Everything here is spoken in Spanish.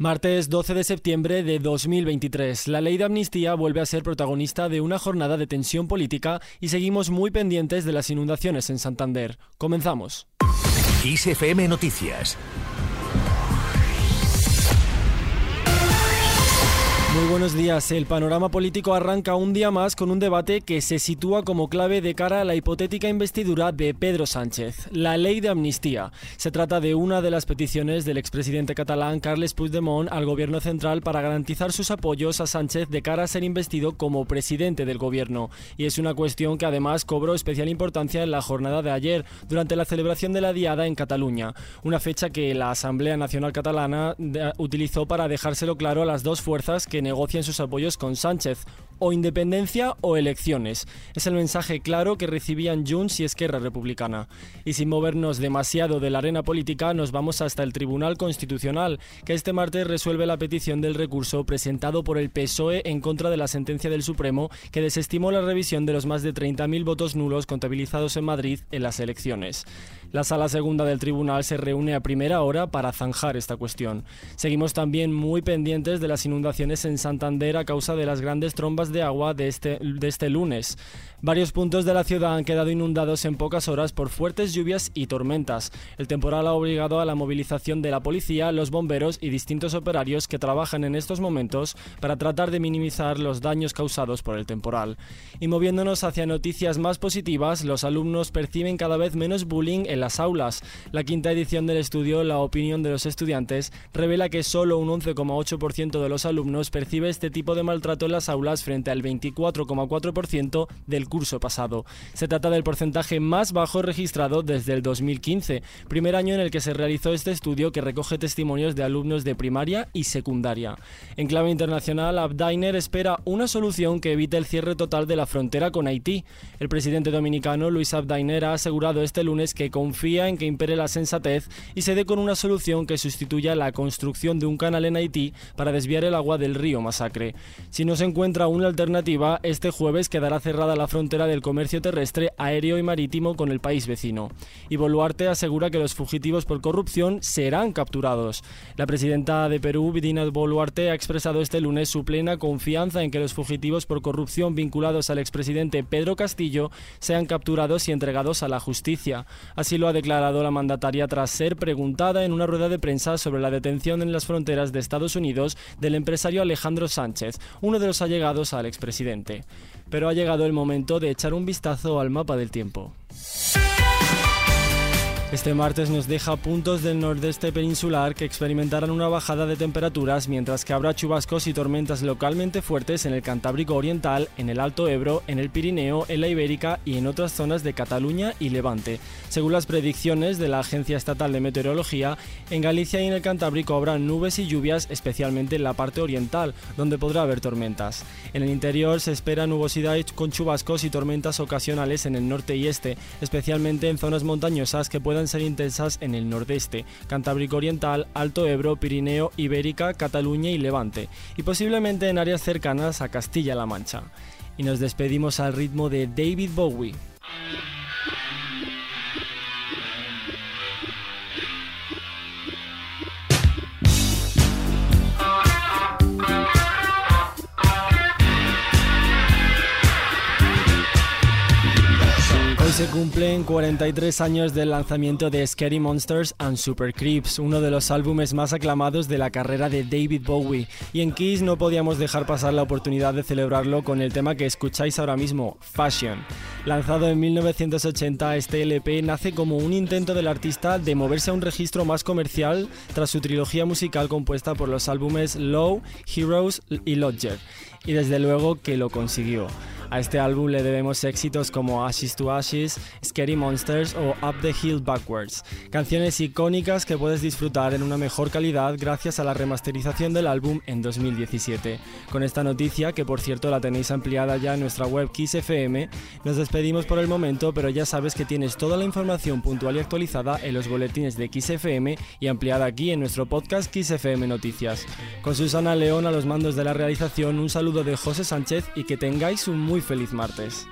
Martes 12 de septiembre de 2023. La ley de amnistía vuelve a ser protagonista de una jornada de tensión política y seguimos muy pendientes de las inundaciones en Santander. Comenzamos. ISFM Noticias Muy buenos días. El panorama político arranca un día más con un debate que se sitúa como clave de cara a la hipotética investidura de Pedro Sánchez, la ley de amnistía. Se trata de una de las peticiones del expresidente catalán Carles Puigdemont al gobierno central para garantizar sus apoyos a Sánchez de cara a ser investido como presidente del gobierno. Y es una cuestión que además cobró especial importancia en la jornada de ayer, durante la celebración de la Diada en Cataluña, una fecha que la Asamblea Nacional Catalana utilizó para dejárselo claro a las dos fuerzas que negocian sus apoyos con Sánchez, o independencia o elecciones. Es el mensaje claro que recibían Junts y Esquerra Republicana. Y sin movernos demasiado de la arena política, nos vamos hasta el Tribunal Constitucional, que este martes resuelve la petición del recurso presentado por el PSOE en contra de la sentencia del Supremo que desestimó la revisión de los más de 30.000 votos nulos contabilizados en Madrid en las elecciones. La sala segunda del tribunal se reúne a primera hora para zanjar esta cuestión. Seguimos también muy pendientes de las inundaciones en Santander a causa de las grandes trombas de agua de este, de este lunes. Varios puntos de la ciudad han quedado inundados en pocas horas por fuertes lluvias y tormentas. El temporal ha obligado a la movilización de la policía, los bomberos y distintos operarios que trabajan en estos momentos para tratar de minimizar los daños causados por el temporal. Y moviéndonos hacia noticias más positivas, los alumnos perciben cada vez menos bullying en las aulas. La quinta edición del estudio, La opinión de los estudiantes, revela que solo un 11,8% de los alumnos percibe este tipo de maltrato en las aulas frente al 24,4% del curso pasado. Se trata del porcentaje más bajo registrado desde el 2015, primer año en el que se realizó este estudio que recoge testimonios de alumnos de primaria y secundaria. En clave internacional, Abdainer espera una solución que evite el cierre total de la frontera con Haití. El presidente dominicano Luis Abdainer ha asegurado este lunes que confía en que impere la sensatez y se dé con una solución que sustituya la construcción de un canal en Haití para desviar el agua del río Masacre. Si no se encuentra una alternativa, este jueves quedará cerrada la frontera del comercio terrestre, aéreo y marítimo con el país vecino. Y Boluarte asegura que los fugitivos por corrupción serán capturados. La presidenta de Perú, Vidina Boluarte, ha expresado este lunes su plena confianza en que los fugitivos por corrupción vinculados al expresidente Pedro Castillo sean capturados y entregados a la justicia. Así lo ha declarado la mandataria tras ser preguntada en una rueda de prensa sobre la detención en las fronteras de Estados Unidos del empresario Alejandro Sánchez, uno de los allegados al expresidente pero ha llegado el momento de echar un vistazo al mapa del tiempo. Este martes nos deja puntos del nordeste peninsular que experimentarán una bajada de temperaturas, mientras que habrá chubascos y tormentas localmente fuertes en el Cantábrico Oriental, en el Alto Ebro, en el Pirineo, en la Ibérica y en otras zonas de Cataluña y Levante. Según las predicciones de la Agencia Estatal de Meteorología, en Galicia y en el Cantábrico habrá nubes y lluvias, especialmente en la parte oriental, donde podrá haber tormentas. En el interior se espera nubosidad con chubascos y tormentas ocasionales en el norte y este, especialmente en zonas montañosas que puedan ser intensas en el nordeste, Cantábrico Oriental, Alto Ebro, Pirineo, Ibérica, Cataluña y Levante, y posiblemente en áreas cercanas a Castilla-La Mancha. Y nos despedimos al ritmo de David Bowie. Se cumplen 43 años del lanzamiento de Scary Monsters and Super Creeps, uno de los álbumes más aclamados de la carrera de David Bowie. Y en Kiss no podíamos dejar pasar la oportunidad de celebrarlo con el tema que escucháis ahora mismo, Fashion. Lanzado en 1980, este LP nace como un intento del artista de moverse a un registro más comercial tras su trilogía musical compuesta por los álbumes Low, Heroes y Lodger. Y desde luego que lo consiguió. A este álbum le debemos éxitos como Ashes to Ashes, Scary Monsters o Up the Hill Backwards, canciones icónicas que puedes disfrutar en una mejor calidad gracias a la remasterización del álbum en 2017. Con esta noticia, que por cierto la tenéis ampliada ya en nuestra web Kiss FM, nos despedimos por el momento, pero ya sabes que tienes toda la información puntual y actualizada en los boletines de Kiss FM y ampliada aquí en nuestro podcast Kiss FM Noticias. Con Susana León a los mandos de la realización, un saludo de José Sánchez y que tengáis un muy feliz martes.